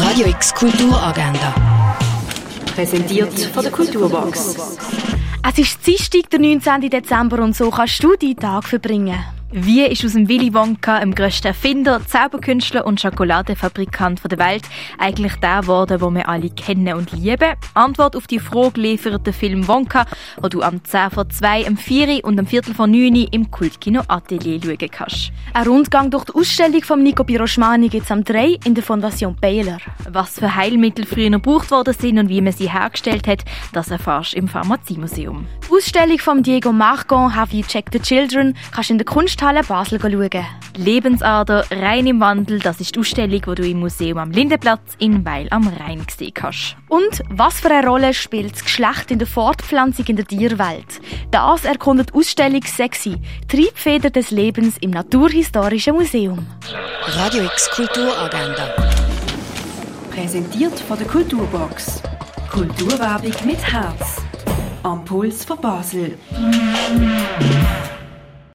Radio X Kulturagenda. Präsentiert von der Kulturbox. Es ist Dienstag, der 19. Dezember und so kannst du deinen Tag verbringen. Wie ist aus dem Willy Wonka, dem grössten Erfinder, Zauberkünstler und Schokoladenfabrikant der Welt, eigentlich der geworden, den wir alle kennen und lieben? Antwort auf die Frage liefert der Film Wonka, wo du am 10 vor 2, am 4 und am Viertel vor 9 im Kultkino Atelier schauen kannst. Ein Rundgang durch die Ausstellung von Nico Piroschmani gibt es am 3 in der Fondation Baylor. Was für Heilmittel früher gebraucht worden sind und wie man sie hergestellt hat, das erfährst du im Pharmaziemuseum. Die Ausstellung von Diego Margon, Have You Checked the Children, kannst du in der Kunsthalle Basel schauen. Lebensader, rein im Wandel, das ist die Ausstellung, die du im Museum am Lindenplatz in Weil am Rhein gesehen hast. Und was für eine Rolle spielt das Geschlecht in der Fortpflanzung in der Tierwelt? Das erkundet Ausstellung Sexy, Triebfeder des Lebens im Naturhistorischen Museum. Radio X Kulturagenda. Präsentiert von der Kulturbox. Kulturwerbung mit Herz. Am Puls von Basel.